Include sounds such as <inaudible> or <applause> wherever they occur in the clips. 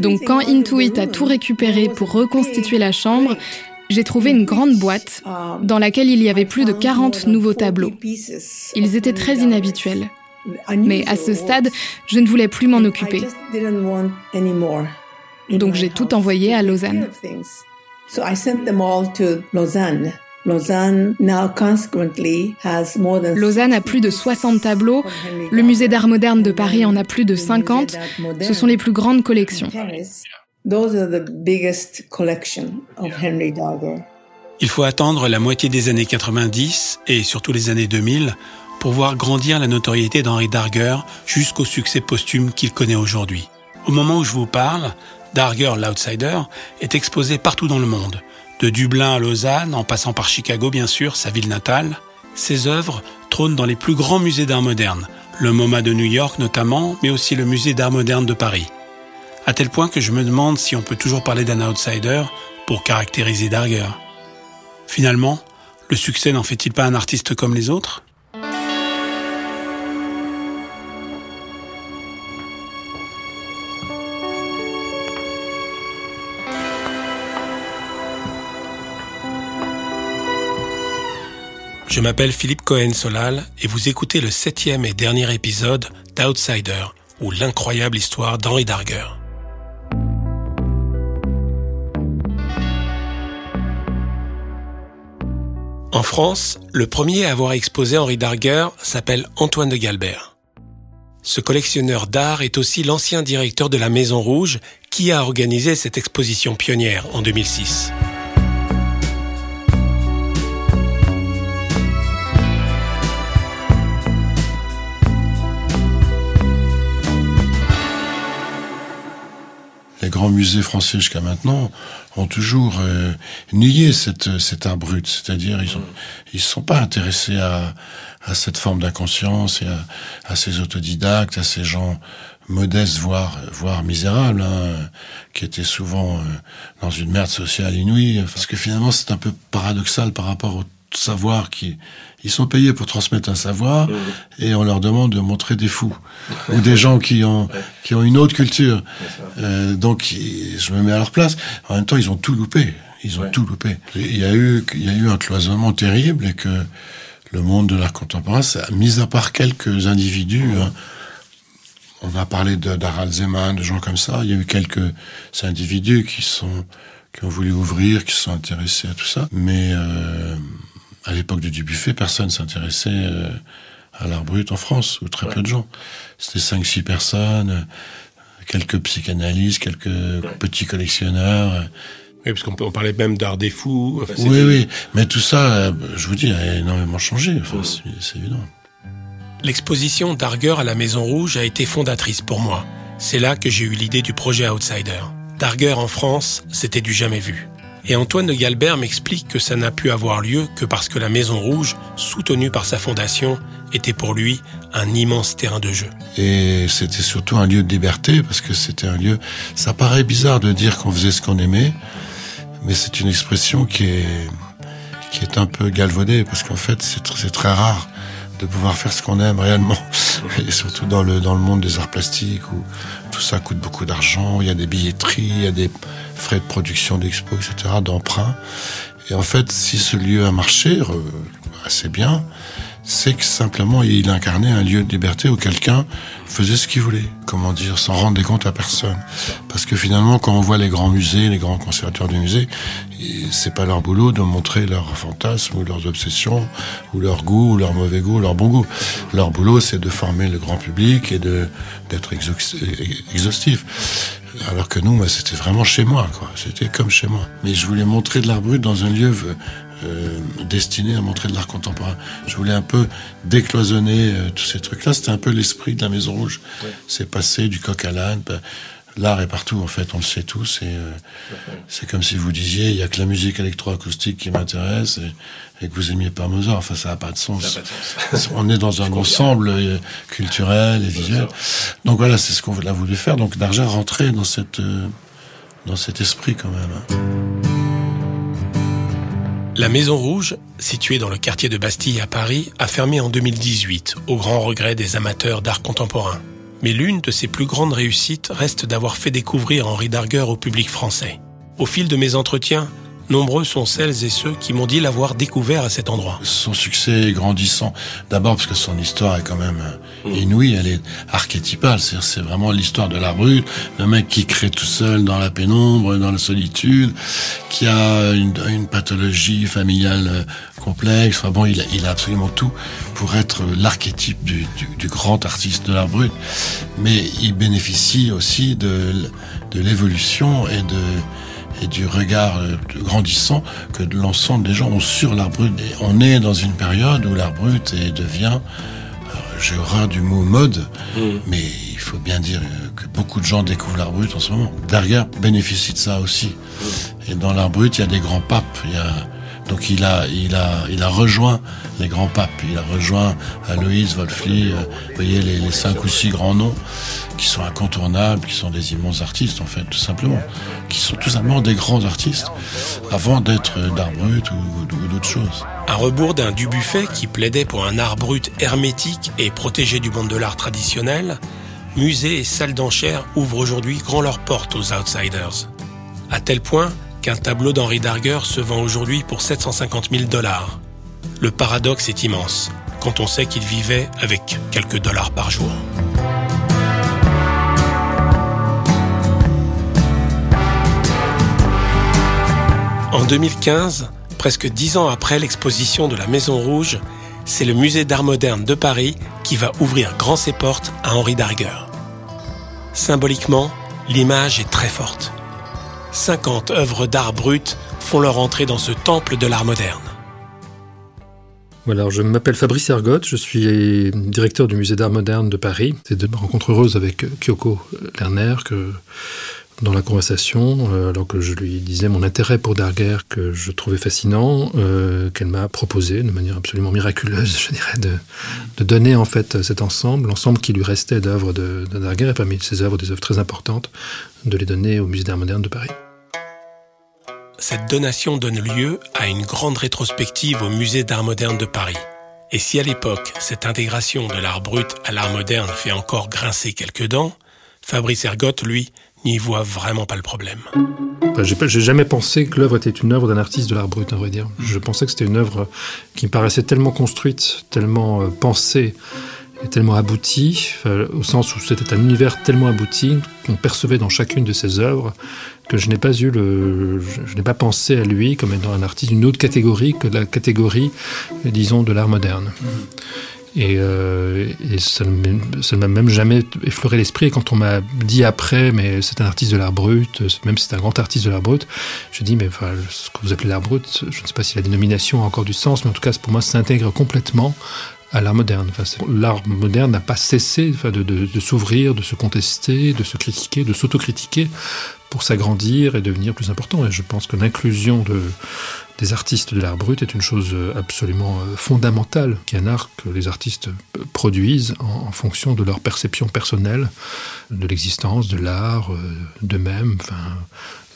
Donc quand Intuit a tout récupéré pour reconstituer la chambre, j'ai trouvé une grande boîte dans laquelle il y avait plus de 40 nouveaux tableaux. Ils étaient très inhabituels. Mais à ce stade, je ne voulais plus m'en occuper. Donc j'ai tout envoyé à Lausanne. Lausanne a plus de 60 tableaux, le musée d'art moderne de Paris en a plus de 50, ce sont les plus grandes collections. Il faut attendre la moitié des années 90 et surtout les années 2000 pour voir grandir la notoriété d'Henri Darger jusqu'au succès posthume qu'il connaît aujourd'hui. Au moment où je vous parle, Darger l'Outsider est exposé partout dans le monde, de Dublin à Lausanne, en passant par Chicago bien sûr, sa ville natale. Ses œuvres trônent dans les plus grands musées d'art moderne, le MoMA de New York notamment, mais aussi le musée d'art moderne de Paris. À tel point que je me demande si on peut toujours parler d'un outsider pour caractériser Darger. Finalement, le succès n'en fait-il pas un artiste comme les autres? Je m'appelle Philippe Cohen-Solal et vous écoutez le septième et dernier épisode d'Outsider, ou l'incroyable histoire d'Henri Darger. En France, le premier à avoir exposé Henri Darger s'appelle Antoine de Galbert. Ce collectionneur d'art est aussi l'ancien directeur de la Maison Rouge qui a organisé cette exposition pionnière en 2006. Les grands musées français jusqu'à maintenant ont toujours euh, nié cette, cet art brut. C'est-à-dire, ils ne ils sont pas intéressés à, à cette forme d'inconscience et à, à, ces autodidactes, à ces gens modestes, voire, voire misérables, hein, qui étaient souvent euh, dans une merde sociale inouïe. Parce que finalement, c'est un peu paradoxal par rapport au savoir qui ils sont payés pour transmettre un savoir et on leur demande de montrer des fous ou des gens qui ont qui ont une autre culture. Euh, donc je me mets à leur place. En même temps, ils ont tout loupé. Ils ont tout loupé. Il y a eu il y a eu un cloisonnement terrible et que le monde de l'art contemporain, ça, mis à part quelques individus. Hein, on a parlé d'Harald Zeman, de gens comme ça. Il y a eu quelques individus qui sont qui ont voulu ouvrir, qui se sont intéressés à tout ça. Mais euh, à l'époque du Dubuffet, personne s'intéressait euh, à l'art brut en France, ou très peu de gens. C'était cinq, six personnes, quelques psychanalystes, quelques petits collectionneurs. Oui, parce qu'on parlait même d'art des fous. oui, oui, mais tout ça, euh, je vous dis, a énormément changé, enfin, c'est évident. L'exposition Darger à la Maison Rouge a été fondatrice pour moi. C'est là que j'ai eu l'idée du projet Outsider. Darger en France, c'était du jamais vu. Et Antoine de Galbert m'explique que ça n'a pu avoir lieu que parce que la Maison Rouge, soutenue par sa fondation, était pour lui un immense terrain de jeu. Et c'était surtout un lieu de liberté, parce que c'était un lieu... Ça paraît bizarre de dire qu'on faisait ce qu'on aimait, mais c'est une expression qui est, qui est un peu galvaudée, parce qu'en fait, c'est très rare de pouvoir faire ce qu'on aime réellement. Et surtout dans le, dans le monde des arts plastiques où tout ça coûte beaucoup d'argent, il y a des billetteries, il y a des frais de production d'expo, etc., d'emprunt. Et en fait, si ce lieu a marché assez bien, c'est que simplement il incarnait un lieu de liberté où quelqu'un faisait ce qu'il voulait, comment dire, sans rendre des comptes à personne. Parce que finalement, quand on voit les grands musées, les grands conservateurs du musée, c'est pas leur boulot de montrer leurs fantasmes ou leurs obsessions ou leur goût ou leur mauvais goût ou leur bon goût. Leur boulot, c'est de former le grand public et d'être exhaustif. Alors que nous, c'était vraiment chez moi, quoi. C'était comme chez moi. Mais je voulais montrer de l'art brut dans un lieu euh, destiné à montrer de l'art contemporain. Je voulais un peu décloisonner euh, tous ces trucs-là. C'était un peu l'esprit de la Maison Rouge. C'est passé du coq à l'âne. Ben, l'art est partout, en fait, on le sait tous. Et euh, c'est comme si vous disiez, il y a que la musique électroacoustique qui m'intéresse et, que vous aimiez pas Mozart. Enfin, ça n'a pas de sens. <laughs> on est dans un ensemble culturel et visuel. Donc voilà, c'est ce qu'on a voulu faire. Donc d'argent rentrer dans cette dans cet esprit quand même. Hein. La Maison Rouge, située dans le quartier de Bastille à Paris, a fermé en 2018, au grand regret des amateurs d'art contemporain. Mais l'une de ses plus grandes réussites reste d'avoir fait découvrir Henri Darger au public français. Au fil de mes entretiens, nombreux sont celles et ceux qui m'ont dit l'avoir découvert à cet endroit. Son succès est grandissant. D'abord parce que son histoire est quand même euh, inouïe, elle est archétypale. C'est vraiment l'histoire de la brute, le mec qui crée tout seul dans la pénombre, dans la solitude, qui a une, une pathologie familiale euh, complexe. Enfin bon, il a, il a absolument tout pour être l'archétype du, du, du, grand artiste de l'art brut. Mais il bénéficie aussi de, de l'évolution et de et du regard euh, grandissant que l'ensemble des gens ont sur l'art brut. Et on est dans une période où l'art brut devient, j'ai horreur du mot mode, mm. mais il faut bien dire que beaucoup de gens découvrent l'art brut en ce moment. Derrière bénéficie de ça aussi. Mm. Et dans l'art brut, il y a des grands papes, il y a donc il a, il a, il a rejoint les grands papes. Il a rejoint Aloïs, Wolfli, euh, vous voyez les, cinq ou six grands noms qui sont incontournables, qui sont des immenses artistes en fait, tout simplement, qui sont tout simplement des grands artistes avant d'être d'art brut ou, ou d'autres choses. À rebours d'un Dubuffet qui plaidait pour un art brut hermétique et protégé du monde de l'art traditionnel, musées et salles d'enchères ouvrent aujourd'hui grand leurs portes aux outsiders. À tel point qu'un tableau d'Henri Darger se vend aujourd'hui pour 750 000 dollars. Le paradoxe est immense quand on sait qu'il vivait avec quelques dollars par jour. En 2015, presque dix ans après l'exposition de la Maison Rouge, c'est le musée d'art moderne de Paris qui va ouvrir grand ses portes à Henri Darger. Symboliquement, l'image est très forte. 50 œuvres d'art brut font leur entrée dans ce temple de l'art moderne. Voilà, je m'appelle Fabrice Ergotte, je suis directeur du musée d'art moderne de Paris. C'est de rencontre heureuse avec Kyoko Lerner que dans la conversation, euh, alors que je lui disais mon intérêt pour Darger que je trouvais fascinant, euh, qu'elle m'a proposé de manière absolument miraculeuse, <laughs> je dirais, de, de, donner en fait cet ensemble, l'ensemble qui lui restait d'œuvres de, de et parmi ses œuvres, des œuvres très importantes, de les donner au musée d'art moderne de Paris. Cette donation donne lieu à une grande rétrospective au musée d'art moderne de Paris. Et si à l'époque, cette intégration de l'art brut à l'art moderne fait encore grincer quelques dents, Fabrice Ergotte, lui, n'y voit vraiment pas le problème. J'ai jamais pensé que l'œuvre était une œuvre d'un artiste de l'art brut, à vrai dire. Je pensais que c'était une œuvre qui me paraissait tellement construite, tellement euh, pensée, et tellement aboutie, au sens où c'était un univers tellement abouti qu'on percevait dans chacune de ses œuvres que je n'ai pas eu le, je, je n'ai pas pensé à lui comme étant un artiste d'une autre catégorie que la catégorie, disons, de l'art moderne. Et, euh, et ça ne m'a même jamais effleuré l'esprit. Quand on m'a dit après, mais c'est un artiste de l'art brut, même c'est un grand artiste de l'art brut, je dis, mais enfin, ce que vous appelez l'art brut, je ne sais pas si la dénomination a encore du sens, mais en tout cas, pour moi, ça s'intègre complètement à l'art moderne. L'art moderne n'a pas cessé enfin, de, de s'ouvrir, de se contester, de se critiquer, de s'autocritiquer pour s'agrandir et devenir plus important. Et je pense que l'inclusion de, des artistes de l'art brut est une chose absolument fondamentale, qui est un art que les artistes produisent en, fonction de leur perception personnelle de l'existence, de l'art, d'eux-mêmes,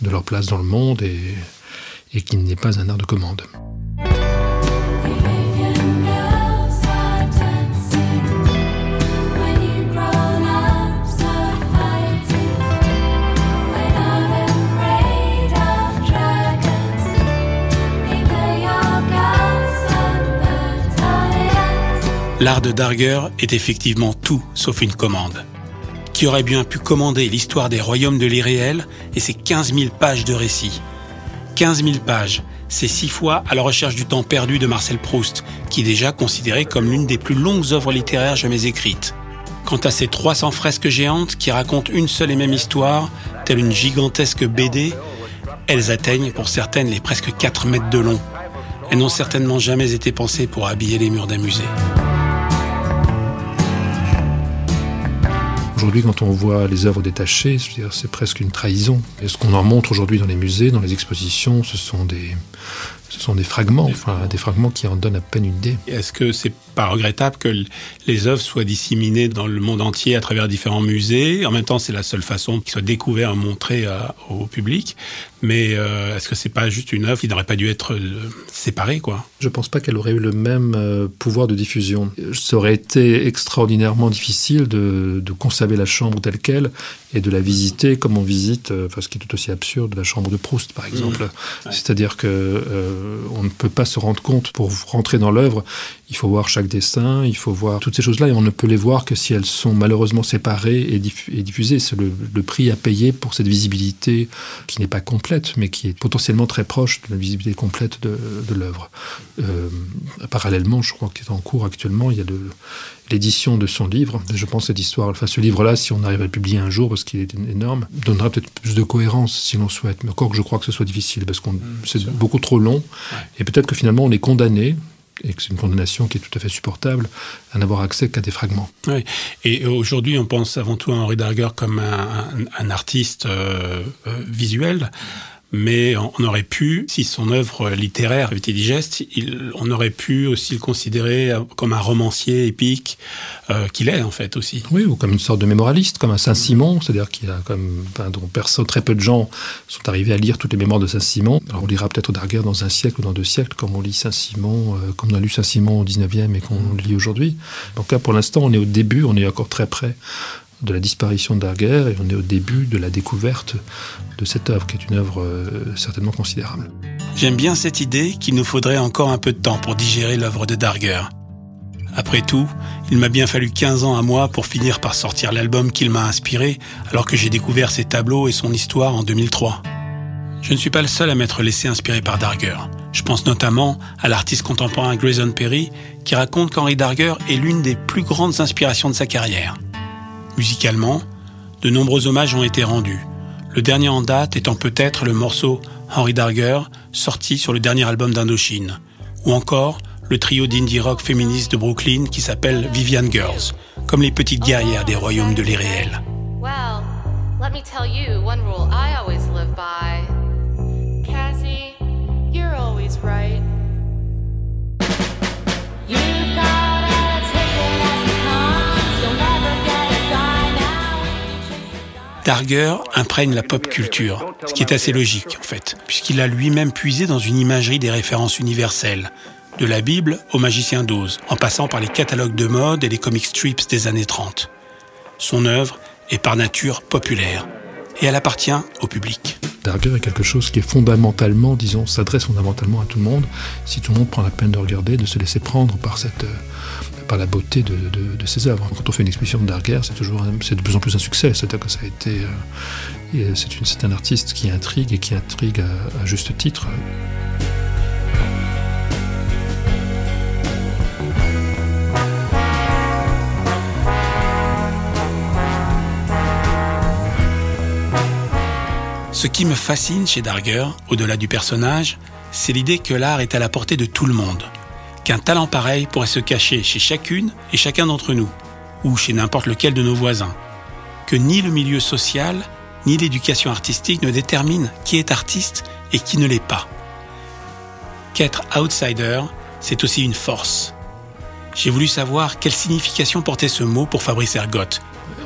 de leur place dans le monde et qui n'est pas un art de commande. L'art de Darger est effectivement tout sauf une commande. Qui aurait bien pu commander l'histoire des royaumes de l'irréel et ses 15 000 pages de récits? 15 000 pages, c'est six fois à la recherche du temps perdu de Marcel Proust, qui est déjà considéré comme l'une des plus longues œuvres littéraires jamais écrites. Quant à ces 300 fresques géantes qui racontent une seule et même histoire, telle une gigantesque BD, elles atteignent pour certaines les presque 4 mètres de long. Elles n'ont certainement jamais été pensées pour habiller les murs d'un musée. Aujourd'hui, quand on voit les œuvres détachées, c'est presque une trahison. Et ce qu'on en montre aujourd'hui dans les musées, dans les expositions, ce sont des, ce sont des fragments, enfin des fragments qui en donnent à peine une idée. Est-ce que c'est pas regrettable que les œuvres soient disséminées dans le monde entier à travers différents musées. En même temps, c'est la seule façon qu'ils soient découverts et montrés au public. Mais euh, est-ce que c'est pas juste une œuvre qui n'aurait pas dû être euh, séparée, quoi? Je pense pas qu'elle aurait eu le même euh, pouvoir de diffusion. Ça aurait été extraordinairement difficile de, de, conserver la chambre telle quelle et de la visiter comme on visite, enfin, ce qui est tout aussi absurde, la chambre de Proust, par exemple. Mmh. C'est-à-dire que on ne peut pas se rendre compte pour rentrer dans l'œuvre. Il faut voir chaque dessin, il faut voir toutes ces choses-là, et on ne peut les voir que si elles sont malheureusement séparées et, diffusées. C'est le, le prix à payer pour cette visibilité qui n'est pas complète mais qui est potentiellement très proche de la visibilité complète de, l'œuvre. Euh, parallèlement, je crois qu'il est en cours actuellement, il y a l'édition de son livre. Je pense que cette histoire, enfin ce livre-là, si on arrive à le publier un jour, parce qu'il est énorme, donnera peut-être plus de cohérence si l'on souhaite. Mais encore que je crois que ce soit difficile, parce que mmh, c'est beaucoup trop long. Et peut-être que finalement on est condamné, et que c'est une condamnation qui est tout à fait supportable, à n'avoir accès qu'à des fragments. Oui. Et aujourd'hui, on pense avant tout à Henri Darger comme un, artiste euh, euh, visuel mais on aurait pu, si son œuvre littéraire était digeste, on aurait pu aussi le considérer comme un romancier épique euh, qu'il est en fait aussi. Oui, ou comme une sorte de mémoraliste, comme un Saint-Simon, c'est-à-dire qu'il y a comme dont personne, très peu de gens sont arrivés à lire toutes les mémoires de Saint-Simon. Alors on lira peut-être Darguer dans un siècle ou dans deux siècles, comme on lit Saint-Simon, euh, comme on a lu Saint-Simon au 19e et qu'on lit aujourd'hui. Donc là, pour l'instant, on est au début, on est encore très près de la disparition d'Arguer et on est au début de la découverte de cette œuvre qui est une œuvre euh, certainement considérable. J'aime bien cette idée qu'il nous faudrait encore un peu de temps pour digérer l'œuvre de Darger. Après tout, il m'a bien fallu 15 ans à moi pour finir par sortir l'album qu'il m'a inspiré alors que j'ai découvert ses tableaux et son histoire en 2003. Je ne suis pas le seul à m'être laissé inspirer par Darger. Je pense notamment à l'artiste contemporain Grayson Perry qui raconte qu'Henri Darger est l'une des plus grandes inspirations de sa carrière. Musicalement, de nombreux hommages ont été rendus, le dernier en date étant peut-être le morceau Henry Darger, sorti sur le dernier album d'Indochine, ou encore le trio d'indie rock féministe de Brooklyn qui s'appelle Vivian Girls, comme les petites guerrières des royaumes de l'irréel. Darger imprègne la pop culture, ce qui est assez logique en fait, puisqu'il a lui-même puisé dans une imagerie des références universelles, de la Bible au magicien d'Oz, en passant par les catalogues de mode et les comic strips des années 30. Son œuvre est par nature populaire et elle appartient au public. Darger est quelque chose qui est fondamentalement, disons, s'adresse fondamentalement à tout le monde, si tout le monde prend la peine de regarder, de se laisser prendre par cette, euh, par la beauté de, ses œuvres. Quand on fait une exposition de Darger, c'est toujours, de plus en plus un succès. Euh, c'est, un artiste qui intrigue et qui intrigue à, juste titre. Ce qui me fascine chez Darger, au-delà du personnage, c'est l'idée que l'art est à la portée de tout le monde qu'un talent pareil pourrait se cacher chez chacune et chacun d'entre nous, ou chez n'importe lequel de nos voisins, que ni le milieu social, ni l'éducation artistique ne déterminent qui est artiste et qui ne l'est pas. Qu'être outsider, c'est aussi une force. J'ai voulu savoir quelle signification portait ce mot pour Fabrice Ergotte.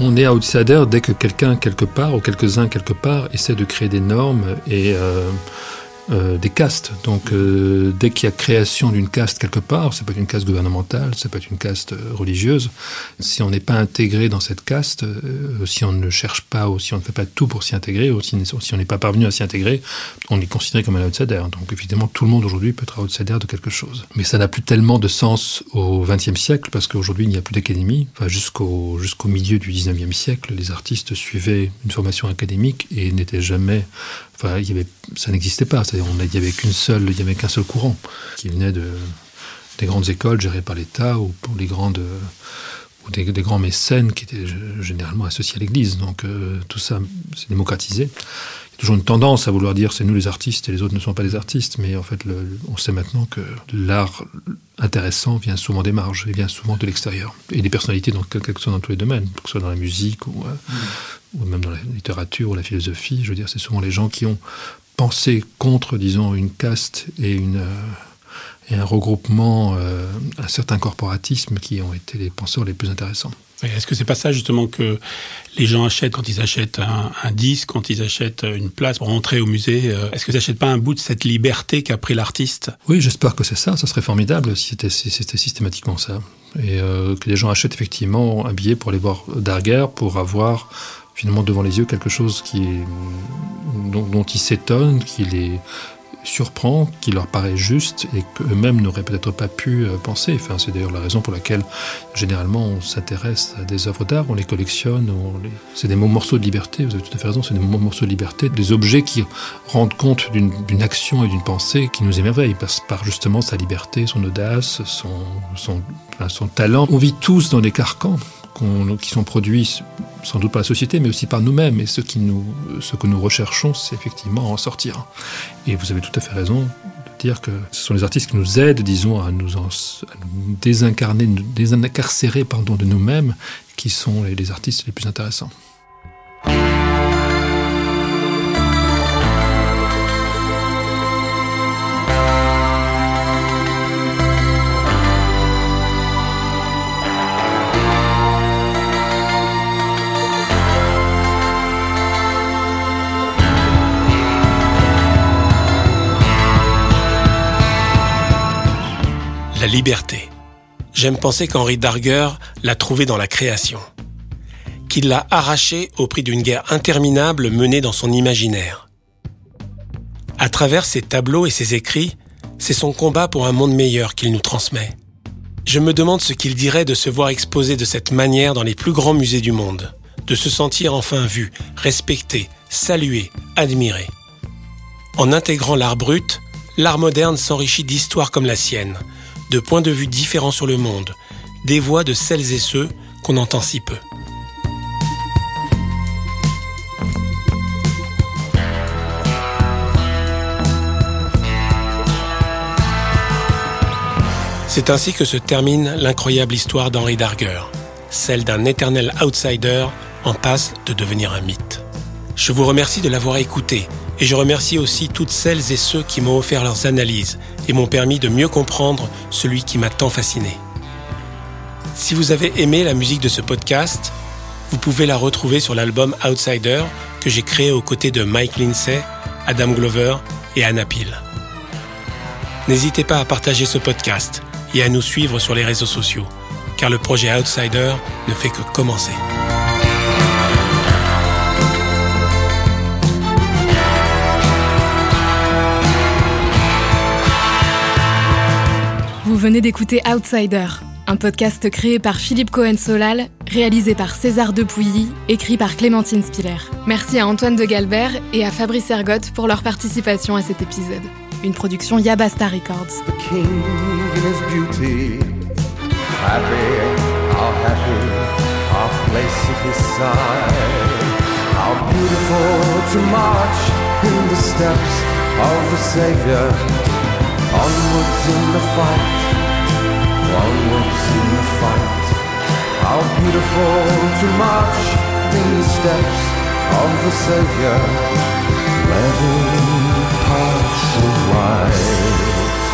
On est outsider dès que quelqu'un quelque part, ou quelques-uns quelque part, essaie de créer des normes et euh, euh, des castes. Donc euh, dès qu'il y a création d'une caste quelque part, ça peut être une caste gouvernementale, ça peut être une caste euh, religieuse, si on n'est pas intégré dans cette caste, si on ne cherche pas ou si on ne fait pas tout pour s'y intégrer, ou si, on n'est pas parvenu à s'y intégrer, on est considéré comme un outsider. Donc évidemment, tout le monde aujourd'hui peut être outsider de quelque chose. Mais ça n'a plus tellement de sens au XXe siècle parce qu'aujourd'hui il n'y a plus d'académie. Enfin, jusqu'au jusqu'au milieu du XIXe siècle, les artistes suivaient une formation académique et n'étaient jamais Enfin, ça n'existait pas. C'est-à-dire, il n'y avait qu'une seule, il y avait qu'un seul courant qui venait de, des grandes écoles gérées par l'État ou pour les grandes ou des, grands mécènes qui étaient généralement associés à l'Église. Donc euh, tout ça s'est démocratisé. Toujours une tendance à vouloir dire c'est nous les artistes et les autres ne sont pas les artistes, mais en fait on sait maintenant que l'art intéressant vient souvent des marges, il vient souvent de l'extérieur. Et des personnalités, dans, quel que soit dans tous les domaines, que ce soit dans la musique ou, euh, mmh ou même dans la littérature ou la philosophie, je veux dire, c'est souvent les gens qui ont pensé contre, disons, une caste et une, euh, et un regroupement, un certain corporatisme qui ont été les penseurs les plus intéressants. Est-ce que c'est pas ça justement que les gens achètent quand ils achètent un, disque, quand ils achètent une place pour entrer au musée Est-ce que ils n'achètent pas un bout de cette liberté qu'a pris l'artiste? Oui, j'espère que c'est ça. Ça serait formidable si c'était systématiquement ça. Et que les gens achètent effectivement un billet pour aller voir Darger, pour avoir finalement devant les yeux quelque chose qui dont, dont ils s'étonnent, qui les surprend, qui leur paraît juste et qu'eux-mêmes n'auraient peut-être pas pu euh, penser. C'est d'ailleurs la raison pour laquelle généralement on s'intéresse à des œuvres d'art, on les collectionne, c'est des morceaux de liberté, vous avez tout à fait raison, c'est des morceaux de liberté, des objets qui rendent compte d'une action et d'une pensée qui nous émerveillent par, justement sa liberté, son audace, son, son, son talent. On vit tous dans des carcans qui sont produits sans doute par la société, mais aussi par nous-mêmes. Et ce, que nous recherchons, c'est effectivement en sortir. Et vous avez tout à fait raison de dire que ce sont les artistes qui nous aident, disons, à nous, désincarner, nous désincarcérer pardon, de nous-mêmes, qui sont les artistes les plus intéressants. Liberté. J'aime penser qu'Henri Darger l'a trouvée dans la création, qu'il l'a arrachée au prix d'une guerre interminable menée dans son imaginaire. À travers ses tableaux et ses écrits, c'est son combat pour un monde meilleur qu'il nous transmet. Je me demande ce qu'il dirait de se voir exposé de cette manière dans les plus grands musées du monde, de se sentir enfin vu, respecté, salué, admiré. En intégrant l'art brut, l'art moderne s'enrichit d'histoires comme la sienne, de points de vue différents sur le monde, des voix de celles et ceux qu'on entend si peu. C'est ainsi que se termine l'incroyable histoire d'Henri Darger, celle d'un éternel outsider en passe de devenir un mythe. Je vous remercie de l'avoir écouté et je remercie aussi toutes celles et ceux qui m'ont offert leurs analyses et m'ont permis de mieux comprendre celui qui m'a tant fasciné. Si vous avez aimé la musique de ce podcast, vous pouvez la retrouver sur l'album Outsider que j'ai créé aux côtés de Mike Lindsay, Adam Glover et Anna Peel. N'hésitez pas à partager ce podcast et à nous suivre sur les réseaux sociaux, car le projet Outsider ne fait que commencer. Venez d'écouter Outsider, un podcast créé par Philippe Cohen-Solal, réalisé par César Depuilly, écrit par Clémentine Spiller. Merci à Antoine de Galbert et à Fabrice Ergotte pour leur participation à cet épisode. Une production Yabasta Records. onwards in the fight. How beautiful to march in the steps of the Savior, Onwards in the fight, onwards in the fight. How beautiful to march these steps of the Savior, level hearts of light.